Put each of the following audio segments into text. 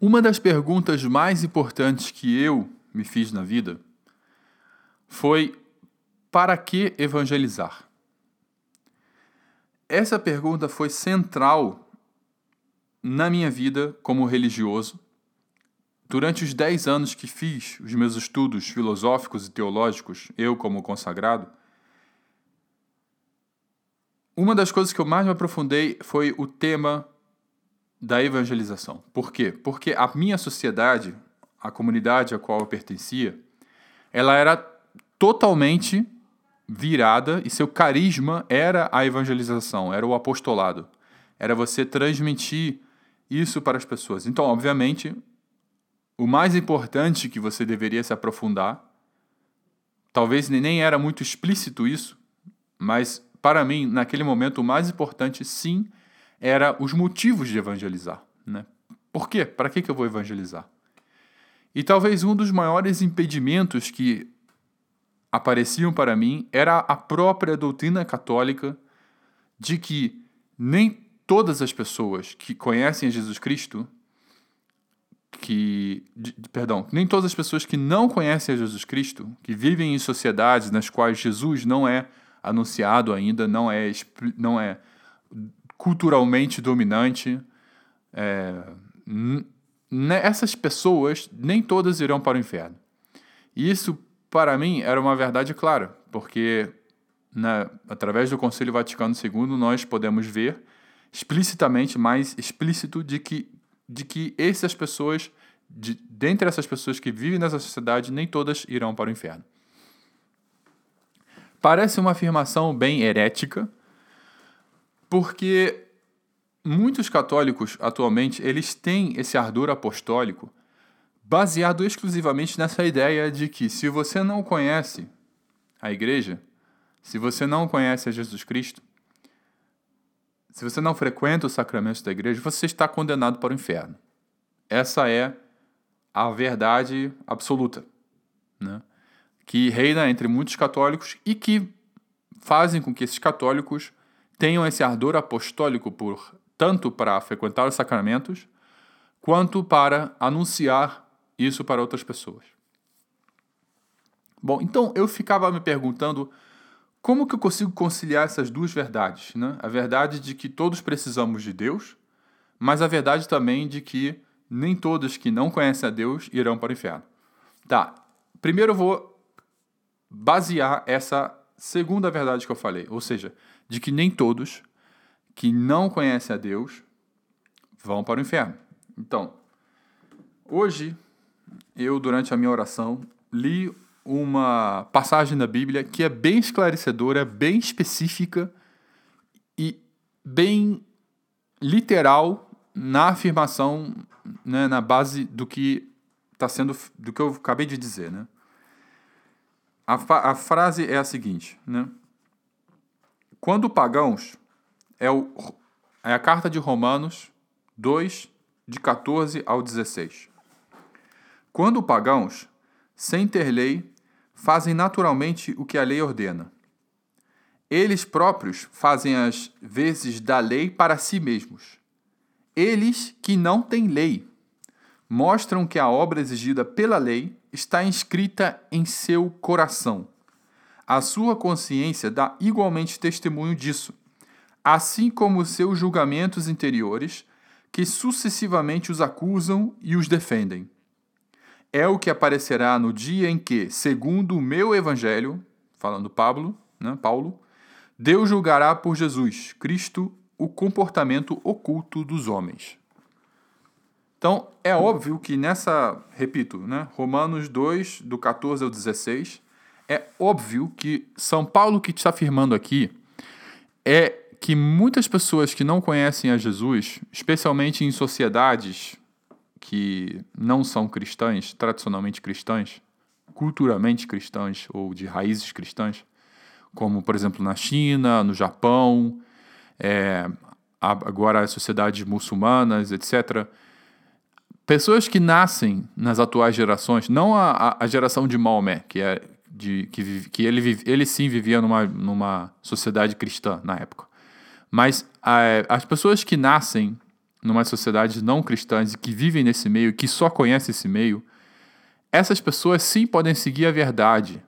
Uma das perguntas mais importantes que eu me fiz na vida foi: para que evangelizar? Essa pergunta foi central na minha vida como religioso. Durante os 10 anos que fiz os meus estudos filosóficos e teológicos, eu como consagrado, uma das coisas que eu mais me aprofundei foi o tema da evangelização. Por quê? Porque a minha sociedade, a comunidade a qual eu pertencia, ela era totalmente virada e seu carisma era a evangelização, era o apostolado. Era você transmitir isso para as pessoas. Então, obviamente, o mais importante que você deveria se aprofundar, talvez nem era muito explícito isso, mas para mim, naquele momento, o mais importante, sim, era os motivos de evangelizar. Né? Por quê? Para que, que eu vou evangelizar? E talvez um dos maiores impedimentos que apareciam para mim era a própria doutrina católica de que nem todas as pessoas que conhecem Jesus Cristo que, de, perdão, nem todas as pessoas que não conhecem Jesus Cristo, que vivem em sociedades nas quais Jesus não é anunciado ainda, não é, não é culturalmente dominante, é, essas pessoas nem todas irão para o inferno. E isso, para mim, era uma verdade clara, porque na, através do Conselho Vaticano II nós podemos ver explicitamente, mais explícito, de que, de que essas pessoas, de, dentre essas pessoas que vivem nessa sociedade, nem todas irão para o inferno. Parece uma afirmação bem herética, porque muitos católicos atualmente eles têm esse ardor apostólico baseado exclusivamente nessa ideia de que se você não conhece a igreja, se você não conhece a Jesus Cristo, se você não frequenta os sacramentos da igreja, você está condenado para o inferno. Essa é a verdade absoluta, né? que reina entre muitos católicos e que fazem com que esses católicos tenham esse ardor apostólico por tanto para frequentar os sacramentos quanto para anunciar isso para outras pessoas. Bom, então eu ficava me perguntando como que eu consigo conciliar essas duas verdades? Né? A verdade de que todos precisamos de Deus, mas a verdade também de que nem todos que não conhecem a Deus irão para o inferno. Tá, primeiro eu vou basear essa segunda verdade que eu falei, ou seja, de que nem todos que não conhecem a Deus vão para o inferno. Então, hoje eu, durante a minha oração, li uma passagem da Bíblia que é bem esclarecedora, bem específica e bem literal na afirmação, né, na base do que está sendo, do que eu acabei de dizer, né? A, a frase é a seguinte, né? Quando pagãos é, o, é a carta de Romanos 2, de 14 ao 16. Quando pagãos, sem ter lei, fazem naturalmente o que a lei ordena. Eles próprios fazem as vezes da lei para si mesmos. Eles que não têm lei mostram que a obra exigida pela lei está inscrita em seu coração. A sua consciência dá igualmente testemunho disso, assim como seus julgamentos interiores, que sucessivamente os acusam e os defendem é o que aparecerá no dia em que, segundo o meu evangelho, falando Pablo, né, Paulo, Deus julgará por Jesus, Cristo, o comportamento oculto dos homens. Então, é óbvio que nessa, repito, né, Romanos 2, do 14 ao 16, é óbvio que São Paulo que está afirmando aqui é que muitas pessoas que não conhecem a Jesus, especialmente em sociedades que não são cristãs, tradicionalmente cristãs, culturalmente cristãs ou de raízes cristãs, como por exemplo na China, no Japão, é, agora as sociedades muçulmanas, etc. Pessoas que nascem nas atuais gerações, não a, a geração de Maomé, que é de, que, que ele, ele sim vivia numa, numa sociedade cristã na época, mas a, as pessoas que nascem numa sociedade não cristãs e que vivem nesse meio, que só conhecem esse meio, essas pessoas sim podem seguir a verdade,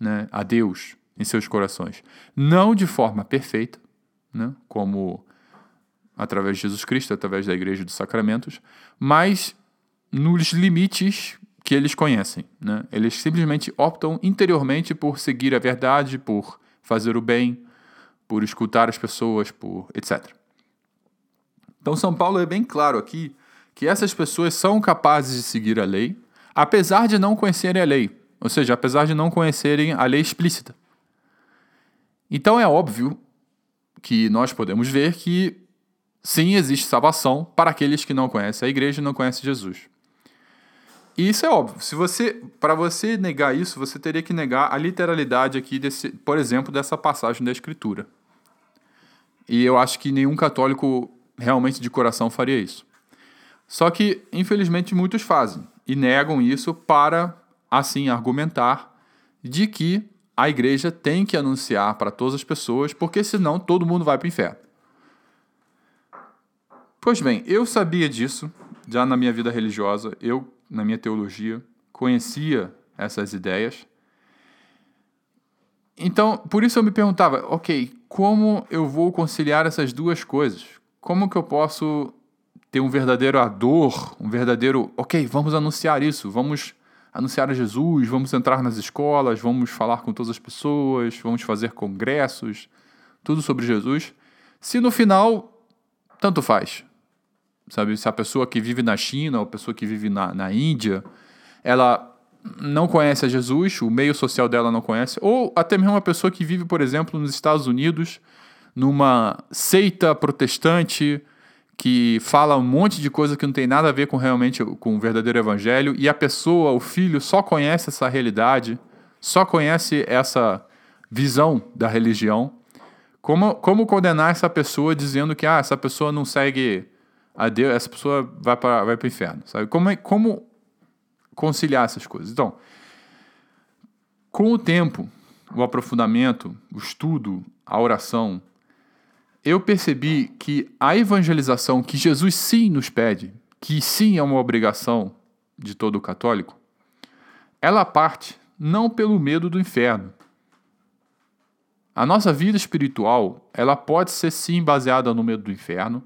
né, a Deus em seus corações. Não de forma perfeita, né, como através de Jesus Cristo, através da igreja dos sacramentos, mas nos limites que eles conhecem. Né? Eles simplesmente optam interiormente por seguir a verdade, por fazer o bem, por escutar as pessoas, por etc. Então, São Paulo é bem claro aqui que essas pessoas são capazes de seguir a lei, apesar de não conhecerem a lei, ou seja, apesar de não conhecerem a lei explícita. Então, é óbvio que nós podemos ver que sim, existe salvação para aqueles que não conhecem a igreja e não conhecem Jesus. E isso é óbvio. Se você, para você negar isso, você teria que negar a literalidade aqui desse, por exemplo, dessa passagem da escritura. E eu acho que nenhum católico realmente de coração faria isso. Só que, infelizmente, muitos fazem e negam isso para, assim, argumentar de que a igreja tem que anunciar para todas as pessoas, porque senão todo mundo vai para o inferno. Pois bem, eu sabia disso já na minha vida religiosa, eu, na minha teologia, conhecia essas ideias. Então, por isso eu me perguntava, ok, como eu vou conciliar essas duas coisas? Como que eu posso ter um verdadeiro ador, um verdadeiro, ok, vamos anunciar isso, vamos anunciar a Jesus, vamos entrar nas escolas, vamos falar com todas as pessoas, vamos fazer congressos, tudo sobre Jesus, se no final tanto faz. Sabe, se a pessoa que vive na China ou a pessoa que vive na, na Índia, ela não conhece a Jesus, o meio social dela não conhece, ou até mesmo uma pessoa que vive, por exemplo, nos Estados Unidos, numa seita protestante que fala um monte de coisa que não tem nada a ver com realmente com o verdadeiro evangelho, e a pessoa, o filho, só conhece essa realidade, só conhece essa visão da religião. Como, como condenar essa pessoa dizendo que ah, essa pessoa não segue a Deus, essa pessoa vai para vai o inferno, sabe? Como, é, como conciliar essas coisas? Então, com o tempo, o aprofundamento, o estudo, a oração, eu percebi que a evangelização que Jesus sim nos pede, que sim é uma obrigação de todo católico, ela parte não pelo medo do inferno. A nossa vida espiritual, ela pode ser sim baseada no medo do inferno,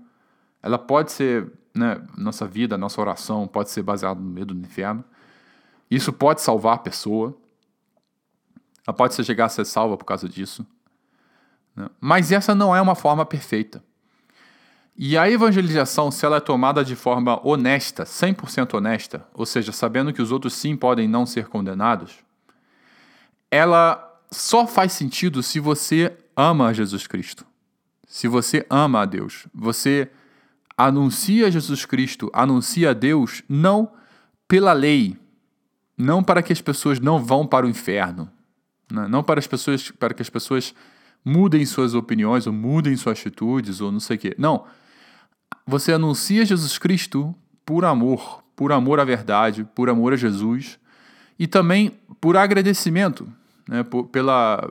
ela pode ser, né, nossa vida, nossa oração pode ser baseada no medo do inferno. Isso pode salvar a pessoa. Ela pode chegar a ser salva por causa disso. Né? Mas essa não é uma forma perfeita. E a evangelização, se ela é tomada de forma honesta, 100% honesta, ou seja, sabendo que os outros sim podem não ser condenados, ela só faz sentido se você ama Jesus Cristo. Se você ama a Deus. Você anuncia Jesus Cristo, anuncia Deus, não pela lei, não para que as pessoas não vão para o inferno, né? não para as pessoas, para que as pessoas mudem suas opiniões ou mudem suas atitudes ou não sei o quê. Não. Você anuncia Jesus Cristo por amor, por amor à verdade, por amor a Jesus e também por agradecimento, né? por, pela,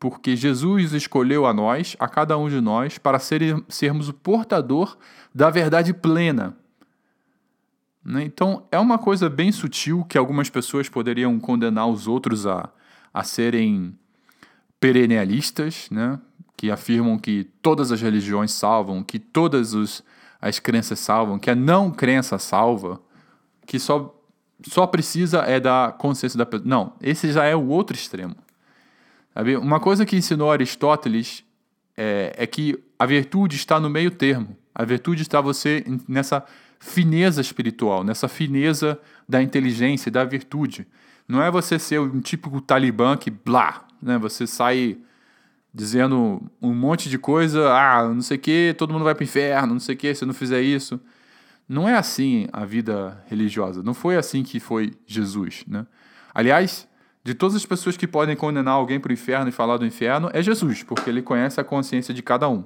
porque Jesus escolheu a nós, a cada um de nós, para ser, sermos o portador da verdade plena. Né? Então, é uma coisa bem sutil que algumas pessoas poderiam condenar os outros a, a serem perennialistas, né? que afirmam que todas as religiões salvam, que todas os, as crenças salvam, que a não crença salva, que só, só precisa é da consciência da pessoa. Não, esse já é o outro extremo. Sabe? Uma coisa que ensinou Aristóteles é, é que a virtude está no meio termo. A virtude está você nessa fineza espiritual, nessa fineza da inteligência e da virtude. Não é você ser um típico talibã que blá, né? Você sai dizendo um monte de coisa, ah, não sei o que, todo mundo vai para o inferno, não sei o que, se não fizer isso. Não é assim a vida religiosa. Não foi assim que foi Jesus, né? Aliás, de todas as pessoas que podem condenar alguém para o inferno e falar do inferno, é Jesus, porque ele conhece a consciência de cada um.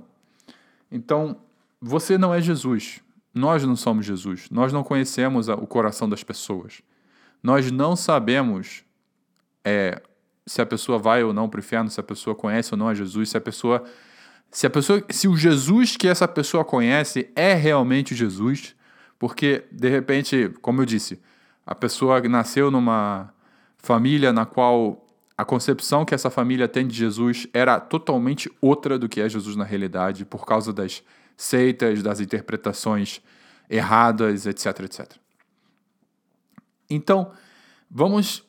Então, você não é Jesus. Nós não somos Jesus. Nós não conhecemos o coração das pessoas. Nós não sabemos é, se a pessoa vai ou não para o inferno, se a pessoa conhece ou não a Jesus, se a pessoa se a pessoa, se o Jesus que essa pessoa conhece é realmente Jesus, porque de repente, como eu disse, a pessoa nasceu numa família na qual a concepção que essa família tem de Jesus era totalmente outra do que é Jesus na realidade, por causa das seitas, das interpretações erradas, etc, etc. Então, vamos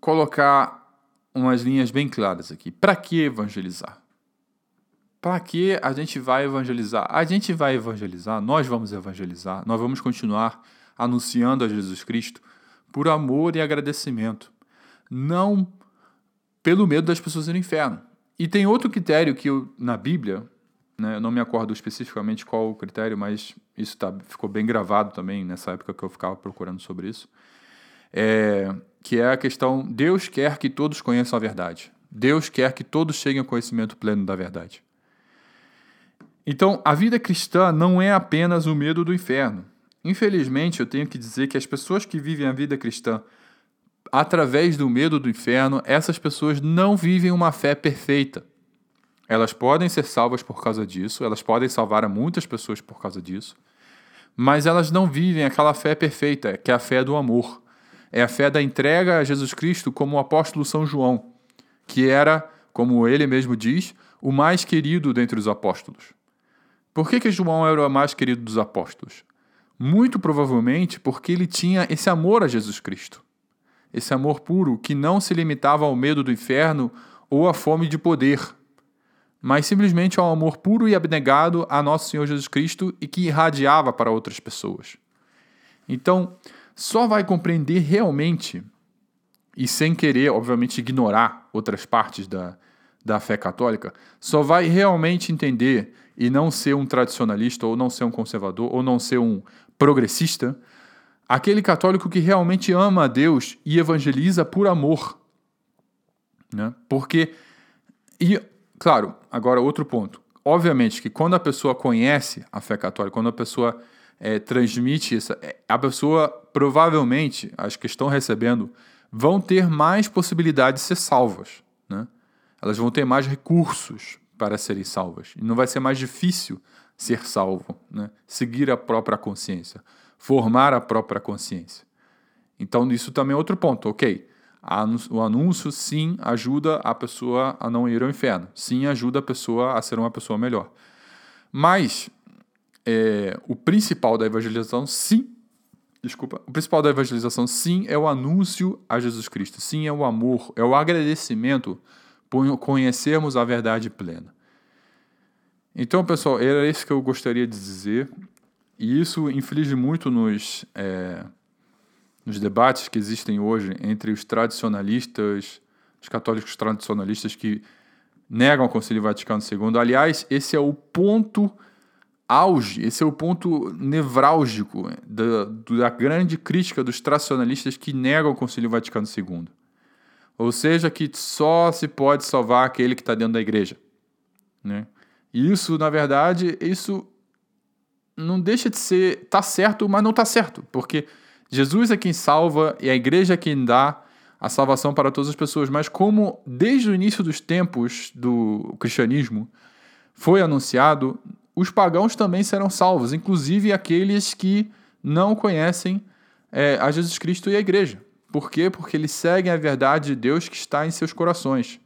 colocar umas linhas bem claras aqui. Para que evangelizar? Para que a gente vai evangelizar? A gente vai evangelizar, nós vamos evangelizar, nós vamos continuar anunciando a Jesus Cristo por amor e agradecimento. Não pelo medo das pessoas ir no inferno. E tem outro critério que eu, na Bíblia, né, eu não me acordo especificamente qual o critério, mas isso tá, ficou bem gravado também nessa época que eu ficava procurando sobre isso, é, que é a questão: Deus quer que todos conheçam a verdade. Deus quer que todos cheguem ao conhecimento pleno da verdade. Então, a vida cristã não é apenas o medo do inferno. Infelizmente, eu tenho que dizer que as pessoas que vivem a vida cristã através do medo do inferno, essas pessoas não vivem uma fé perfeita. Elas podem ser salvas por causa disso, elas podem salvar muitas pessoas por causa disso, mas elas não vivem aquela fé perfeita, que é a fé do amor. É a fé da entrega a Jesus Cristo, como o apóstolo São João, que era, como ele mesmo diz, o mais querido dentre os apóstolos. Por que, que João era o mais querido dos apóstolos? Muito provavelmente porque ele tinha esse amor a Jesus Cristo esse amor puro que não se limitava ao medo do inferno ou à fome de poder, mas simplesmente ao amor puro e abnegado a nosso Senhor Jesus Cristo e que irradiava para outras pessoas. Então, só vai compreender realmente, e sem querer, obviamente, ignorar outras partes da, da fé católica, só vai realmente entender e não ser um tradicionalista, ou não ser um conservador, ou não ser um progressista, aquele católico que realmente ama a Deus e evangeliza por amor. Né? Porque, e claro, agora outro ponto. Obviamente que quando a pessoa conhece a fé católica, quando a pessoa é, transmite isso, é, a pessoa provavelmente, as que estão recebendo, vão ter mais possibilidade de ser salvas. Né? Elas vão ter mais recursos para serem salvas. E não vai ser mais difícil ser salvo, né? seguir a própria consciência formar a própria consciência. Então, isso também é outro ponto, ok? O anúncio, sim, ajuda a pessoa a não ir ao inferno. Sim, ajuda a pessoa a ser uma pessoa melhor. Mas, é, o principal da evangelização, sim, desculpa, o principal da evangelização, sim, é o anúncio a Jesus Cristo. Sim, é o amor, é o agradecimento por conhecermos a verdade plena. Então, pessoal, era isso que eu gostaria de dizer. E isso inflige muito nos, é, nos debates que existem hoje entre os tradicionalistas, os católicos tradicionalistas que negam o Concílio Vaticano II. Aliás, esse é o ponto auge, esse é o ponto nevrálgico da, da grande crítica dos tradicionalistas que negam o Concílio Vaticano II. Ou seja, que só se pode salvar aquele que está dentro da igreja. Né? E isso, na verdade, isso não deixa de ser. tá certo, mas não tá certo. Porque Jesus é quem salva e a igreja é quem dá a salvação para todas as pessoas. Mas como desde o início dos tempos do cristianismo foi anunciado, os pagãos também serão salvos, inclusive aqueles que não conhecem é, a Jesus Cristo e a igreja. Por quê? Porque eles seguem a verdade de Deus que está em seus corações.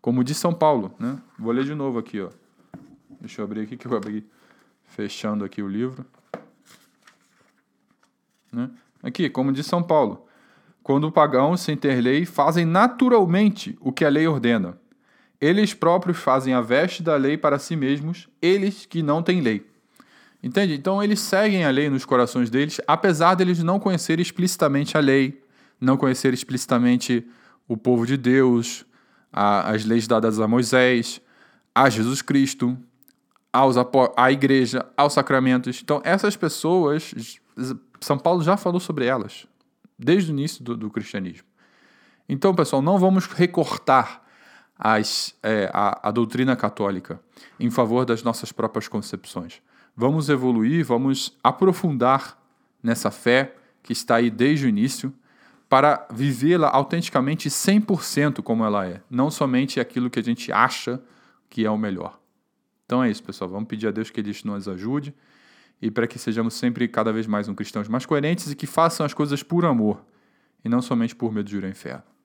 Como diz São Paulo. Né? Vou ler de novo aqui. Ó. Deixa eu abrir aqui que eu abri fechando aqui o livro. Né? Aqui, como diz São Paulo, quando o pagão, sem ter lei, fazem naturalmente o que a lei ordena. Eles próprios fazem a veste da lei para si mesmos, eles que não têm lei. Entende? Então eles seguem a lei nos corações deles, apesar deles não conhecerem explicitamente a lei, não conhecer explicitamente o povo de Deus, a, as leis dadas a Moisés, a Jesus Cristo, aos à igreja, aos sacramentos. Então, essas pessoas, São Paulo já falou sobre elas, desde o início do, do cristianismo. Então, pessoal, não vamos recortar as, é, a, a doutrina católica em favor das nossas próprias concepções. Vamos evoluir, vamos aprofundar nessa fé que está aí desde o início para vivê-la autenticamente 100% como ela é, não somente aquilo que a gente acha que é o melhor. Então é isso, pessoal. Vamos pedir a Deus que Ele nos ajude e para que sejamos sempre cada vez mais um cristãos mais coerentes e que façam as coisas por amor e não somente por medo de ir ao inferno.